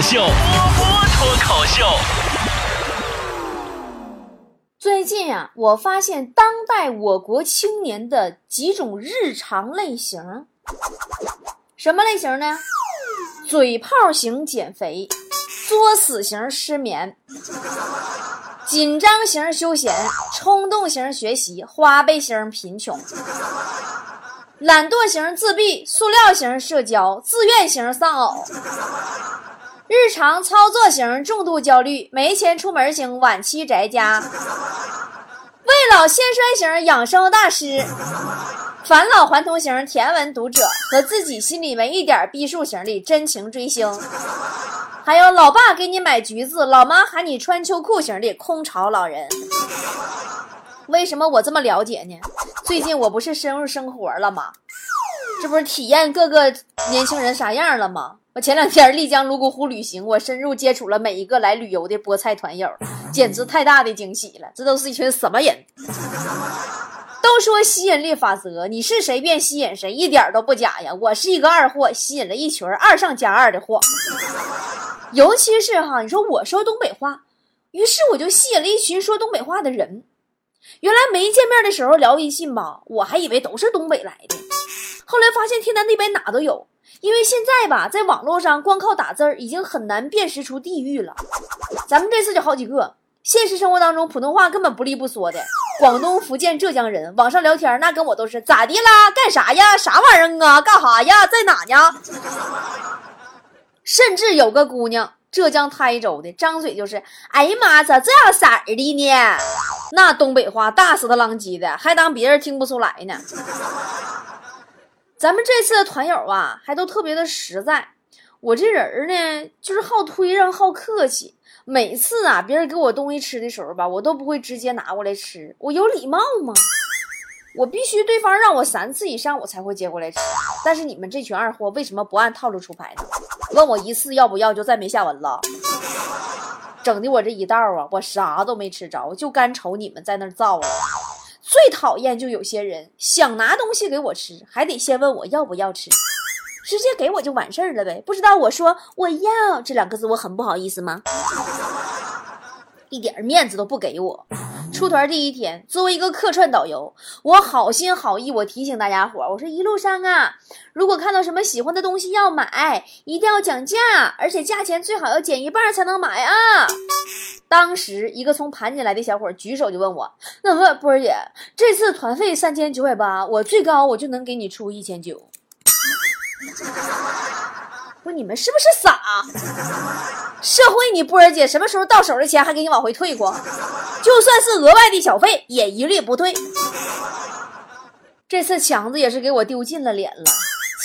口秀，波波脱口秀。最近啊，我发现当代我国青年的几种日常类型，什么类型呢？嘴炮型减肥，作死型失眠，紧张型休闲，冲动型学习，花呗型贫穷，懒惰型自闭，塑料型社交，自愿型丧偶。日常操作型重度焦虑，没钱出门型晚期宅家，未老先衰型养生大师，返老还童型甜文读者和自己心里没一点逼数型的真情追星，还有老爸给你买橘子，老妈喊你穿秋裤型的空巢老人。为什么我这么了解呢？最近我不是深入生活了吗？这不是体验各个年轻人啥样了吗？我前两天丽江泸沽湖旅行，我深入接触了每一个来旅游的菠菜团友，简直太大的惊喜了！这都是一群什么人？都说吸引力法则，你是谁便吸引谁，一点都不假呀！我是一个二货，吸引了一群二上加二的货。尤其是哈，你说我说东北话，于是我就吸引了一群说东北话的人。原来没见面的时候聊微信吧，我还以为都是东北来的，后来发现天南地北哪都有。因为现在吧，在网络上光靠打字儿已经很难辨识出地域了。咱们这次就好几个，现实生活当中普通话根本不利不说的，广东、福建、浙江人，网上聊天那跟我都是咋的啦？干啥呀？啥玩意儿啊？干啥呀？在哪呢？甚至有个姑娘，浙江台州的，张嘴就是：“哎呀妈，咋这样色儿的呢？”那东北话大死的浪叽的，还当别人听不出来呢。咱们这次的团友啊，还都特别的实在。我这人呢，就是好推让、好客气。每次啊，别人给我东西吃的时候吧，我都不会直接拿过来吃。我有礼貌吗？我必须对方让我三次以上，我才会接过来吃。但是你们这群二货为什么不按套路出牌呢？问我一次要不要，就再没下文了。整的我这一道啊，我啥都没吃着，就干瞅你们在那造了。最讨厌就有些人想拿东西给我吃，还得先问我要不要吃，直接给我就完事儿了呗。不知道我说我要这两个字，我很不好意思吗？一点面子都不给我。出团第一天，作为一个客串导游，我好心好意，我提醒大家伙，我说一路上啊，如果看到什么喜欢的东西要买，一定要讲价，而且价钱最好要减一半才能买啊。当时，一个从盘锦来的小伙举手就问我：“那么波儿姐，这次团费三千九百八，我最高我就能给你出一千九。”不，你们是不是傻？社会你波儿姐什么时候到手的钱还给你往回退过？就算是额外的小费，也一律不退。这次强子也是给我丢尽了脸了。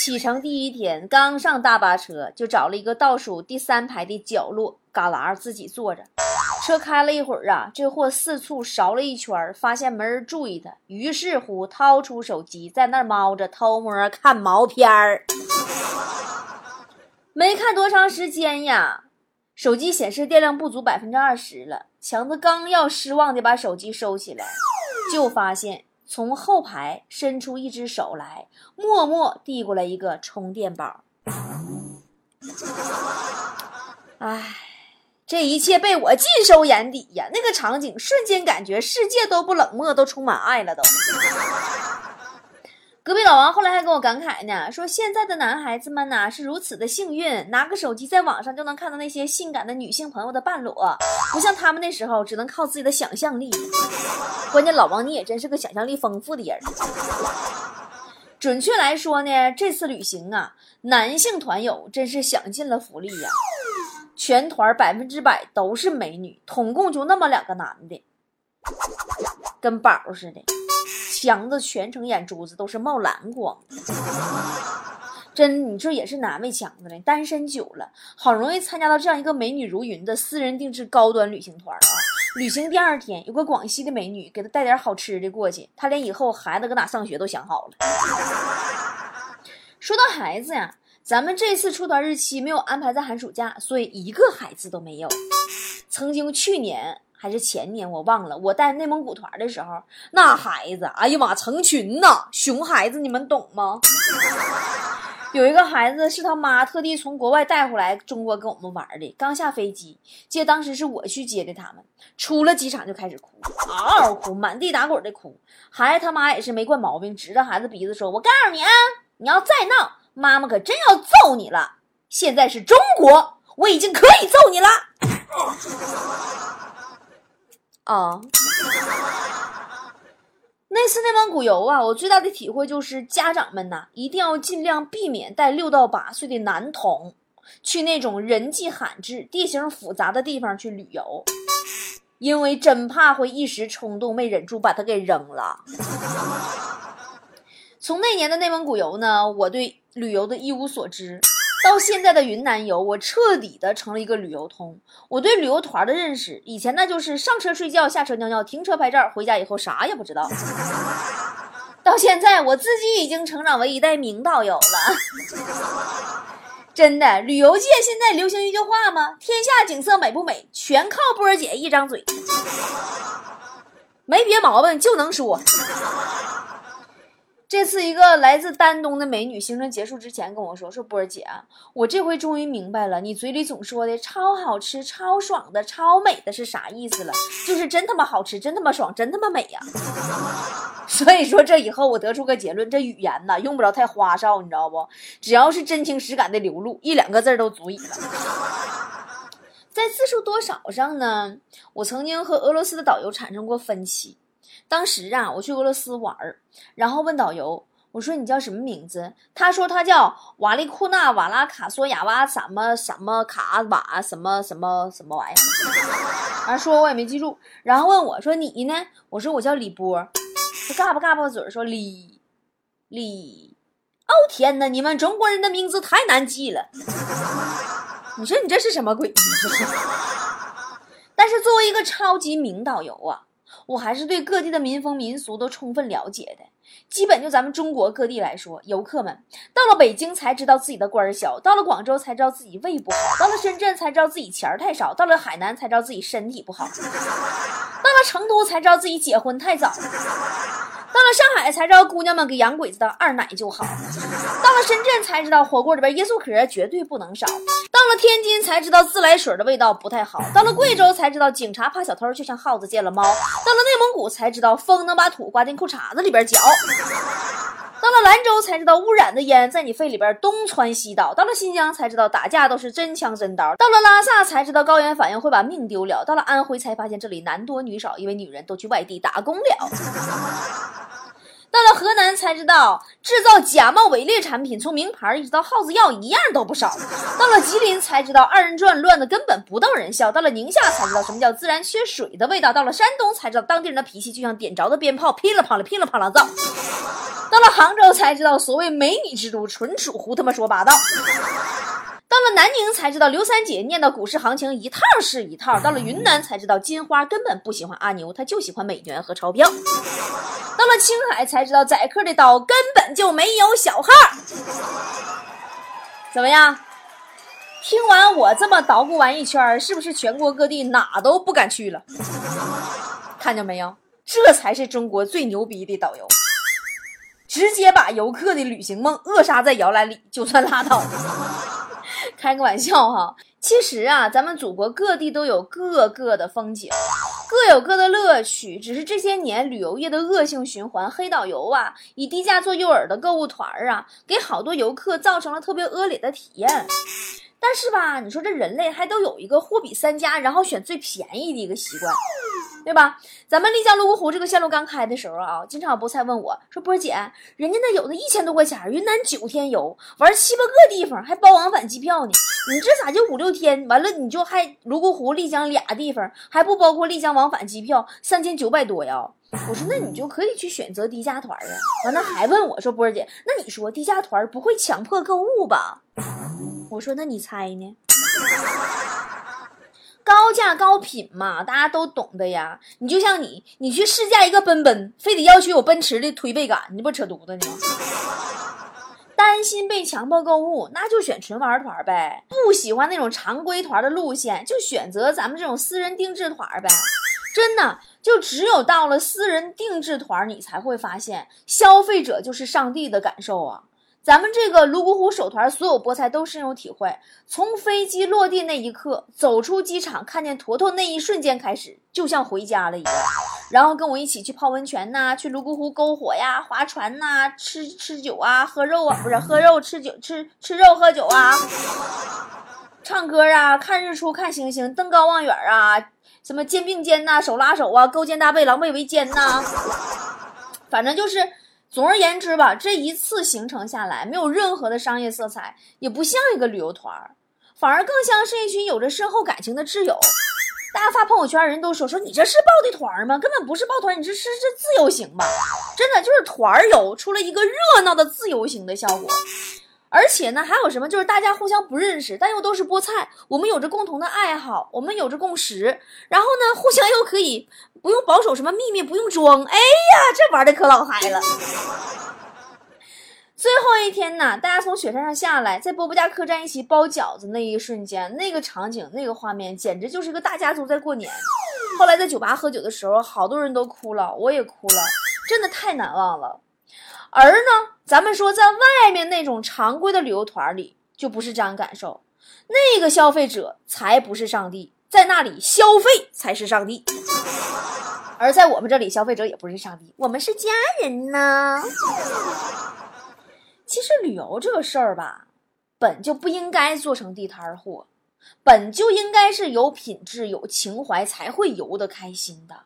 启程第一天，刚上大巴车，就找了一个倒数第三排的角落旮旯自己坐着。车开了一会儿啊，这货四处扫了一圈，发现没人注意他，于是乎掏出手机在那儿猫着，偷摸看毛片儿。没看多长时间呀，手机显示电量不足百分之二十了。强子刚要失望的把手机收起来，就发现。从后排伸出一只手来，默默递过来一个充电宝。唉，这一切被我尽收眼底呀！那个场景瞬间感觉世界都不冷漠，都充满爱了都。隔壁老王后来还跟我感慨呢，说现在的男孩子们呐是如此的幸运，拿个手机在网上就能看到那些性感的女性朋友的半裸，不像他们那时候只能靠自己的想象力。关键老王你也真是个想象力丰富的人。准确来说呢，这次旅行啊，男性团友真是享尽了福利呀，全团百分之百都是美女，统共就那么两个男的，跟宝似的。强子全程眼珠子都是冒蓝光，真你说也是难为强子了。单身久了，好容易参加到这样一个美女如云的私人定制高端旅行团啊！旅行第二天，有个广西的美女给他带点好吃的过去，他连以后孩子搁哪上学都想好了。说到孩子呀，咱们这次出团日期没有安排在寒暑假，所以一个孩子都没有。曾经去年。还是前年我忘了，我带内蒙古团的时候，那孩子，哎呀妈，成群呐，熊孩子，你们懂吗？有一个孩子是他妈特地从国外带回来中国跟我们玩的，刚下飞机，记得当时是我去接的他们，出了机场就开始哭，嗷嗷哭，满地打滚的哭。孩子他妈也是没惯毛病，指着孩子鼻子说：“我告诉你啊，你要再闹，妈妈可真要揍你了。现在是中国，我已经可以揍你了。”啊。那次内蒙古游啊，我最大的体会就是家长们呐，一定要尽量避免带六到八岁的男童去那种人迹罕至、地形复杂的地方去旅游，因为真怕会一时冲动没忍住把他给扔了。从那年的内蒙古游呢，我对旅游的一无所知。到现在的云南游，我彻底的成了一个旅游通。我对旅游团的认识，以前那就是上车睡觉，下车尿尿，停车拍照，回家以后啥也不知道。到现在，我自己已经成长为一代名导游了。真的，旅游界现在流行一句话吗？天下景色美不美，全靠波儿姐一张嘴，没别毛病就能说。这次一个来自丹东的美女，行程结束之前跟我说：“说波儿姐，我这回终于明白了，你嘴里总说的超好吃、超爽的、超美的是啥意思了？就是真他妈好吃，真他妈爽，真他妈美呀！” 所以说这以后我得出个结论，这语言呐用不着太花哨，你知道不？只要是真情实感的流露，一两个字都足以了。在字数多少上呢？我曾经和俄罗斯的导游产生过分歧。当时啊，我去俄罗斯玩儿，然后问导游：“我说你叫什么名字？”他说他叫瓦利库纳瓦拉卡索亚瓦什么什么卡瓦什么什么什么玩意儿。完说我也没记住，然后问我说你呢？我说我叫李波。他嘎巴嘎巴嘴说李李。哦天哪，你们中国人的名字太难记了。你说你这是什么鬼？但是作为一个超级名导游啊。我还是对各地的民风民俗都充分了解的。基本就咱们中国各地来说，游客们到了北京才知道自己的官儿小，到了广州才知道自己胃不好，到了深圳才知道自己钱儿太少，到了海南才知道自己身体不好，到了成都才知道自己结婚太早。到了上海才知道姑娘们给洋鬼子的二奶就好，到了深圳才知道火锅里边椰树壳绝对不能少，到了天津才知道自来水的味道不太好，到了贵州才知道警察怕小偷就像耗子见了猫，到了内蒙古才知道风能把土刮进裤衩子里边搅。到了兰州才知道污染的烟在你肺里边东窜西倒，到了新疆才知道打架都是真枪真刀，到了拉萨才知道高原反应会把命丢了，到了安徽才发现这里男多女少，因为女人都去外地打工了。到了河南才知道制造假冒伪劣产品，从名牌一直到耗子药一样都不少。到了吉林才知道二人转乱的根本不到人笑。到了宁夏才知道什么叫自然缺水的味道。到了山东才知道当地人的脾气就像点着的鞭炮，噼里啪啦噼里啪啦造。到了杭州才知道，所谓美女之都纯属胡他妈说八道。到了南宁才知道，刘三姐念叨股市行情一套是一套。到了云南才知道，金花根本不喜欢阿牛，他就喜欢美元和钞票。到了青海才知道，宰客的刀根本就没有小号。怎么样？听完我这么捣鼓完一圈，是不是全国各地哪都不敢去了？看见没有？这才是中国最牛逼的导游。直接把游客的旅行梦扼杀在摇篮里，就算拉倒。开个玩笑哈，其实啊，咱们祖国各地都有各个的风景，各有各的乐趣。只是这些年旅游业的恶性循环，黑导游啊，以低价做诱饵的购物团啊，给好多游客造成了特别恶劣的体验。但是吧，你说这人类还都有一个货比三家，然后选最便宜的一个习惯。对吧？咱们丽江泸沽湖这个线路刚开的时候啊，经常有菠菜问我说：“波姐，人家那有的一千多块钱，云南九天游，玩七八个地方，还包往返机票呢。你这咋就五六天？完了你就还泸沽湖、丽江俩地方，还不包括丽江往返机票，三千九百多呀？”我说：“那你就可以去选择低价团啊。”完了还问我说：“波姐，那你说低价团不会强迫购物吧？”我说：“那你猜呢？”高价高品嘛，大家都懂的呀。你就像你，你去试驾一个奔奔，非得要求有奔驰的推背感，你不扯犊子呢？担心被强迫购物，那就选纯玩团呗。不喜欢那种常规团的路线，就选择咱们这种私人定制团呗。真的，就只有到了私人定制团，你才会发现消费者就是上帝的感受啊。咱们这个泸沽湖首团所有菠菜都深有体会，从飞机落地那一刻，走出机场看见坨坨那一瞬间开始，就像回家了一样。然后跟我一起去泡温泉呐，去泸沽湖篝火呀，划船呐，吃吃酒啊，喝肉啊，不是喝肉吃酒吃吃肉喝酒啊，唱歌啊，看日出看星星，登高望远啊，什么肩并肩呐，手拉手啊，勾肩搭背，狼狈为奸呐，反正就是。总而言之吧，这一次行程下来，没有任何的商业色彩，也不像一个旅游团儿，反而更像是一群有着深厚感情的挚友。大家发朋友圈，人都说说你这是报的团吗？根本不是抱团，你这是这自由行吧？真的就是团游出了一个热闹的自由行的效果。而且呢，还有什么？就是大家互相不认识，但又都是菠菜，我们有着共同的爱好，我们有着共识，然后呢，互相又可以不用保守什么秘密，不用装。哎呀，这玩的可老嗨了！最后一天呢，大家从雪山上下来，在波波家客栈一起包饺子那一瞬间，那个场景、那个画面，简直就是个大家族在过年。后来在酒吧喝酒的时候，好多人都哭了，我也哭了，真的太难忘了。而呢，咱们说在外面那种常规的旅游团里，就不是这样感受。那个消费者才不是上帝，在那里消费才是上帝。而在我们这里，消费者也不是上帝，我们是家人呢。其实旅游这个事儿吧，本就不应该做成地摊货，本就应该是有品质、有情怀才会游得开心的。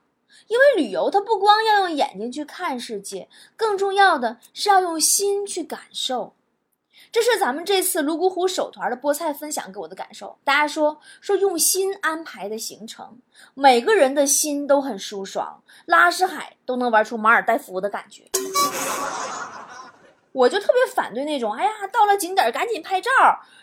因为旅游，它不光要用眼睛去看世界，更重要的是要用心去感受。这是咱们这次泸沽湖首团的菠菜分享给我的感受。大家说说用心安排的行程，每个人的心都很舒爽，拉什海都能玩出马尔代夫的感觉。我就特别反对那种，哎呀，到了景点赶紧拍照，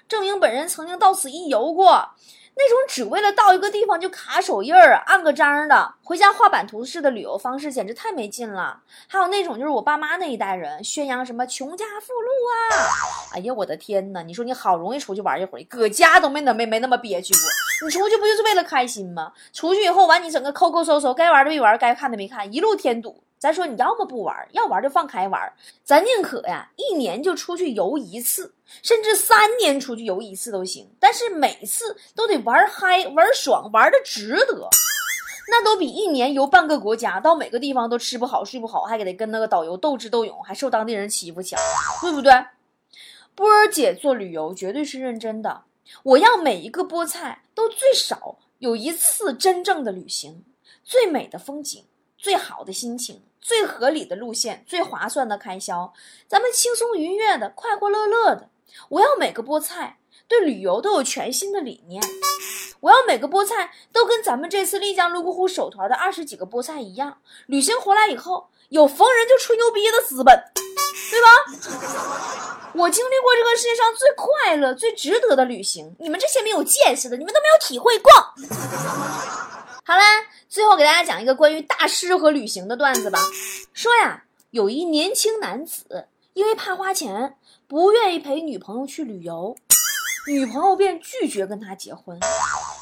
证明本人曾经到此一游过。那种只为了到一个地方就卡手印儿、按个章的，回家画版图式的旅游方式，简直太没劲了。还有那种就是我爸妈那一代人宣扬什么穷家富路啊，哎呀，我的天呐！你说你好容易出去玩一回，搁家都没那没没那么憋屈过。你出去不就是为了开心吗？出去以后完，你整个抠抠搜搜，该玩的没玩，该看的没看，一路添堵。咱说你要么不玩，要玩就放开玩。咱宁可呀，一年就出去游一次，甚至三年出去游一次都行。但是每次都得玩嗨、玩爽、玩的值得，那都比一年游半个国家，到每个地方都吃不好、睡不好，还给得跟那个导游斗智斗勇，还受当地人欺负强，对不对？波儿姐做旅游绝对是认真的。我要每一个菠菜都最少有一次真正的旅行，最美的风景。最好的心情，最合理的路线，最划算的开销，咱们轻松愉悦的，快快乐乐的。我要每个菠菜对旅游都有全新的理念，我要每个菠菜都跟咱们这次丽江泸沽湖首团的二十几个菠菜一样，旅行回来以后有逢人就吹牛逼的资本，对吧？我经历过这个世界上最快乐、最值得的旅行，你们这些没有见识的，你们都没有体会过。好啦，最后给大家讲一个关于大师和旅行的段子吧。说呀，有一年轻男子因为怕花钱，不愿意陪女朋友去旅游，女朋友便拒绝跟他结婚。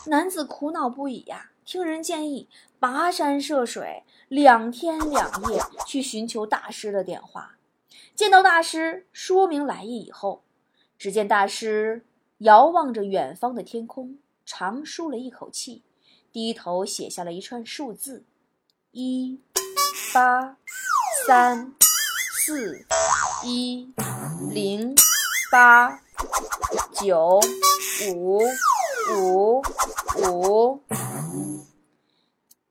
男子苦恼不已呀，听人建议，跋山涉水，两天两夜去寻求大师的点化。见到大师，说明来意以后，只见大师遥望着远方的天空，长舒了一口气。低头写下了一串数字：一八三四一零八九五五五。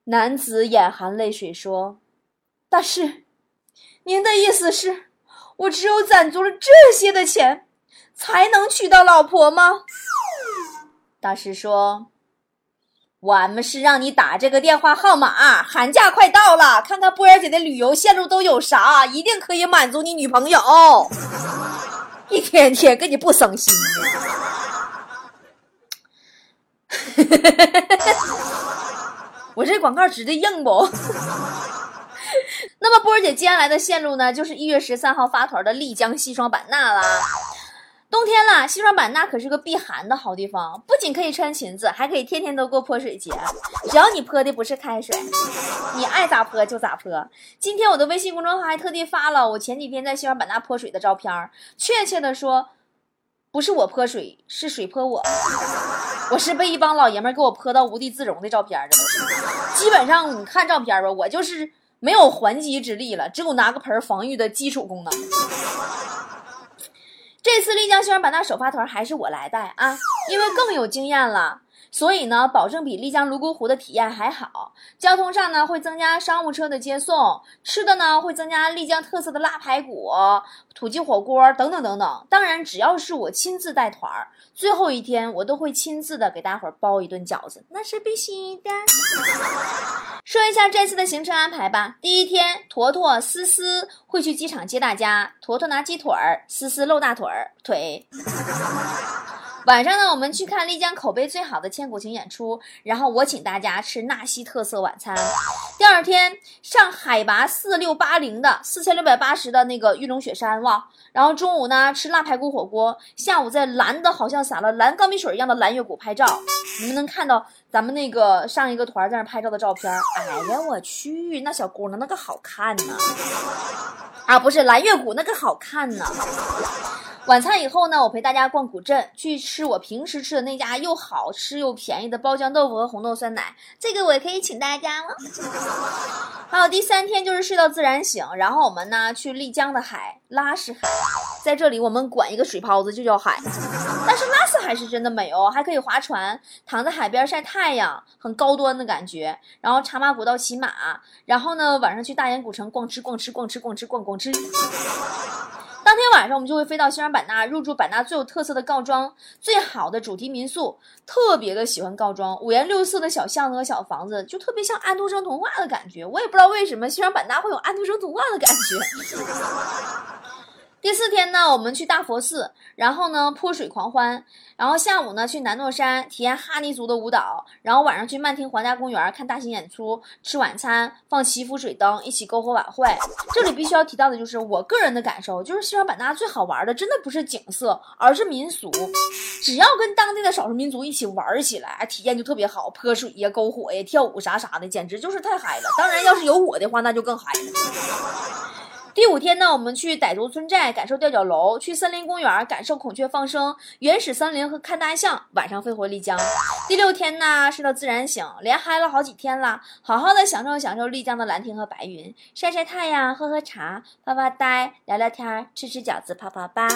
男子眼含泪水说：“大师，您的意思是，我只有攒足了这些的钱，才能娶到老婆吗？”大师说。我们是让你打这个电话号码，寒假快到了，看看波儿姐的旅游线路都有啥，一定可以满足你女朋友。一天天跟你不省心，我这广告直的硬不？那么波儿姐接下来的线路呢，就是一月十三号发团的丽江西双版纳啦。冬天了，西双版纳可是个避寒的好地方，不仅可以穿裙子，还可以天天都过泼水节。只要你泼的不是开水，你爱咋泼就咋泼。今天我的微信公众号还特地发了我前几天在西双版纳泼水的照片，确切的说，不是我泼水，是水泼我。我是被一帮老爷们给我泼到无地自容的照片的。基本上你看照片吧，我就是没有还击之力了，只有拿个盆防御的基础功能。这次丽江西双版纳首发团还是我来带啊，因为更有经验了，所以呢，保证比丽江泸沽湖的体验还好。交通上呢，会增加商务车的接送；吃的呢，会增加丽江特色的辣排骨、土鸡火锅等等等等。当然，只要是我亲自带团儿，最后一天我都会亲自的给大伙儿包一顿饺子，那是必须的。说一下这次的行程安排吧。第一天，坨坨、思思会去机场接大家。坨坨拿鸡腿儿，思思露大腿儿腿。晚上呢，我们去看丽江口碑最好的千古情演出，然后我请大家吃纳西特色晚餐。第二天上海拔四六八零的四千六百八十的那个玉龙雪山哇，然后中午呢吃辣排骨火锅，下午在蓝的好像洒了蓝钢笔水一样的蓝月谷拍照。你们能看到咱们那个上一个团在那拍照的照片？哎呀，我去，那小姑娘那个好看呢！啊，不是蓝月谷那个好看呢。晚餐以后呢，我陪大家逛古镇，去吃我平时吃的那家又好吃又便宜的包浆豆腐和红豆酸奶。这个我也可以请大家了。还有第三天就是睡到自然醒，然后我们呢去丽江的海拉什海，在这里我们管一个水泡子就叫海。但是拉市海是真的美哦，还可以划船，躺在海边晒太阳，很高端的感觉。然后茶马古道骑马，然后呢晚上去大研古城逛吃逛吃逛吃逛吃逛逛吃。当天晚上，我们就会飞到西双版纳，入住版纳最有特色的告庄，最好的主题民宿。特别的喜欢告庄，五颜六色的小巷子和小房子，就特别像安徒生童话的感觉。我也不知道为什么西双版纳会有安徒生童话的感觉。第四天呢，我们去大佛寺，然后呢泼水狂欢，然后下午呢去南诺山体验哈尼族的舞蹈，然后晚上去曼听皇家公园看大型演出，吃晚餐，放祈福水灯，一起篝火晚会。这里必须要提到的就是我个人的感受，就是西双版纳最好玩的真的不是景色，而是民俗。只要跟当地的少数民族一起玩起来，体验就特别好，泼水呀、篝火呀、跳舞啥啥的，简直就是太嗨了。当然，要是有我的话，那就更嗨了。第五天呢，我们去傣族村寨感受吊脚楼，去森林公园感受孔雀放生、原始森林和看大象。晚上飞回丽江。第六天呢，睡到自然醒，连嗨了好几天了，好好的享受享受丽江的蓝天和白云，晒晒太阳，喝喝茶，发发呆，聊聊天，吃吃饺子，泡泡吧。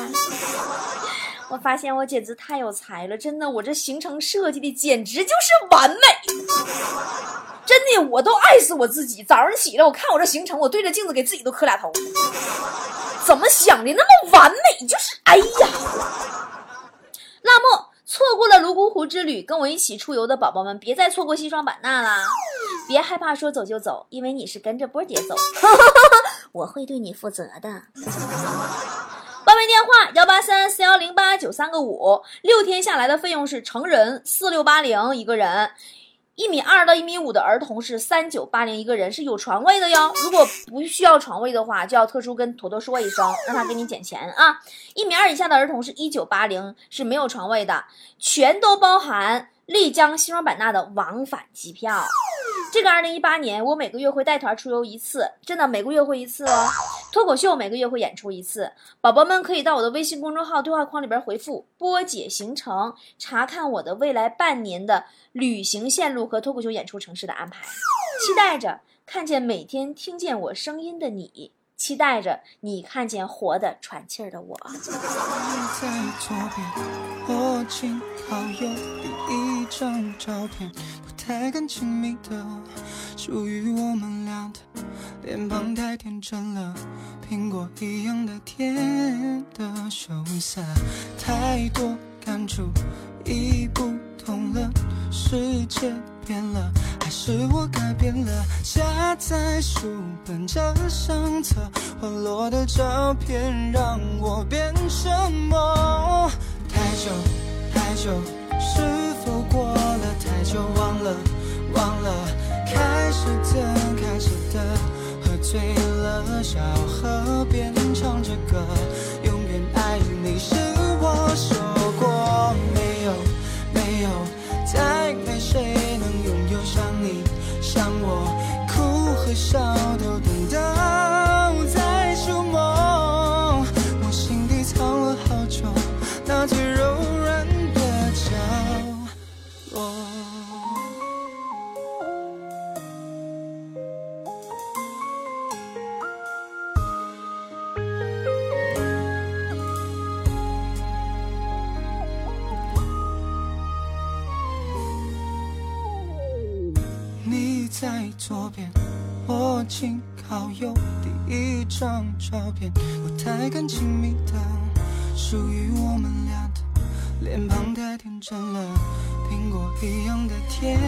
我发现我简直太有才了，真的，我这行程设计的简直就是完美。真的，我都爱死我自己。早上起来，我看我这行程，我对着镜子给自己都磕俩头。怎么想的那么完美？就是哎呀，辣莫错过了泸沽湖之旅，跟我一起出游的宝宝们，别再错过西双版纳啦！别害怕说走就走，因为你是跟着波姐走，我会对你负责的。报名电话：幺八三四幺零八九三个五，六天下来的费用是成人四六八零一个人。一米二到一米五的儿童是三九八零一个人，是有床位的哟。如果不需要床位的话，就要特殊跟坨坨说一声，让他给你减钱啊。一米二以下的儿童是一九八零，是没有床位的，全都包含丽江西双版纳的往返机票。这个二零一八年，我每个月会带团出游一次，真的每个月会一次哦。脱口秀每个月会演出一次，宝宝们可以到我的微信公众号对话框里边回复“波姐行程”，查看我的未来半年的旅行线路和脱口秀演出城市的安排。期待着看见每天听见我声音的你，期待着你看见活的喘气儿的我。太更亲密的，属于我们俩的。脸庞太天真了，苹果一样的甜的羞涩，太多感触。已不同了，世界变了，还是我改变了？夹在书本这相册，滑落的照片让我变什么？太久太久，是否过了太久？忘了。忘了开始的，开始的，喝醉了，小河边唱着歌，永远爱你是。我说和笑都等到再触摸。我心底藏了好久，那最柔软的角落。你在左边，我紧靠右。第一张照片，不太敢亲密的，属于我们俩的。脸庞太天真了，苹果一样的甜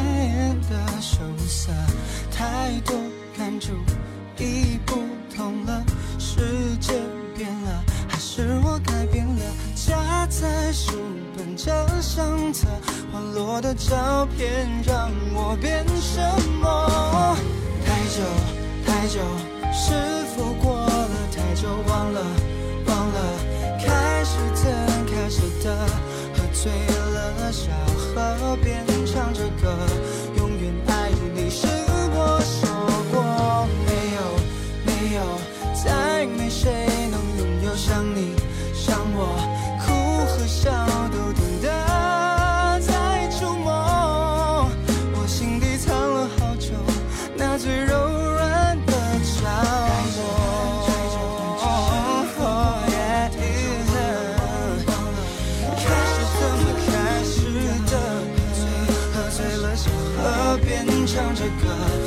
的羞涩，太多感触已不同了，世界变了，还是我改变了？夹在书本这相册，滑落的照片让我变什么？太太久太久，是否过了太久？忘了忘了，开始怎开始的，喝醉了，小河边唱着歌，唱着歌。